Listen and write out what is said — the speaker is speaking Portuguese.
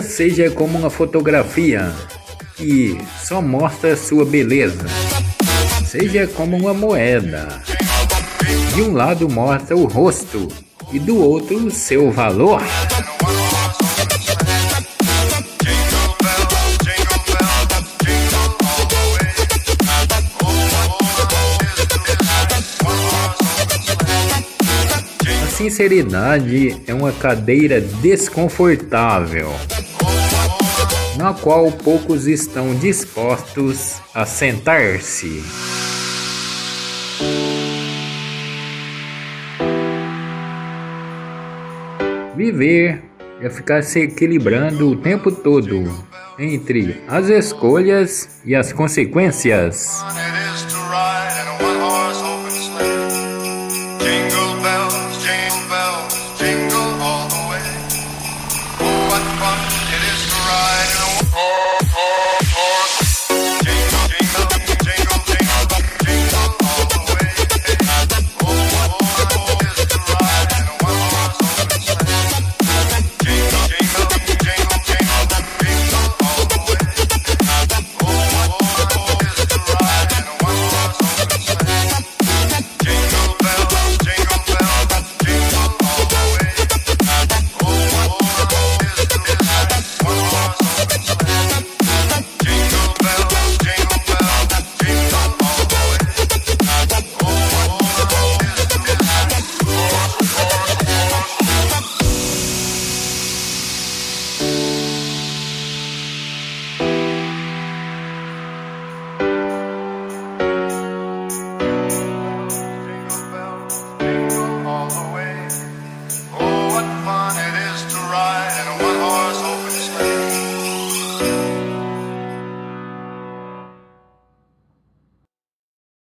Seja como uma fotografia que só mostra sua beleza. Seja como uma moeda. De um lado mostra o rosto e do outro seu valor. A sinceridade é uma cadeira desconfortável, na qual poucos estão dispostos a sentar-se. Viver é ficar se equilibrando o tempo todo entre as escolhas e as consequências.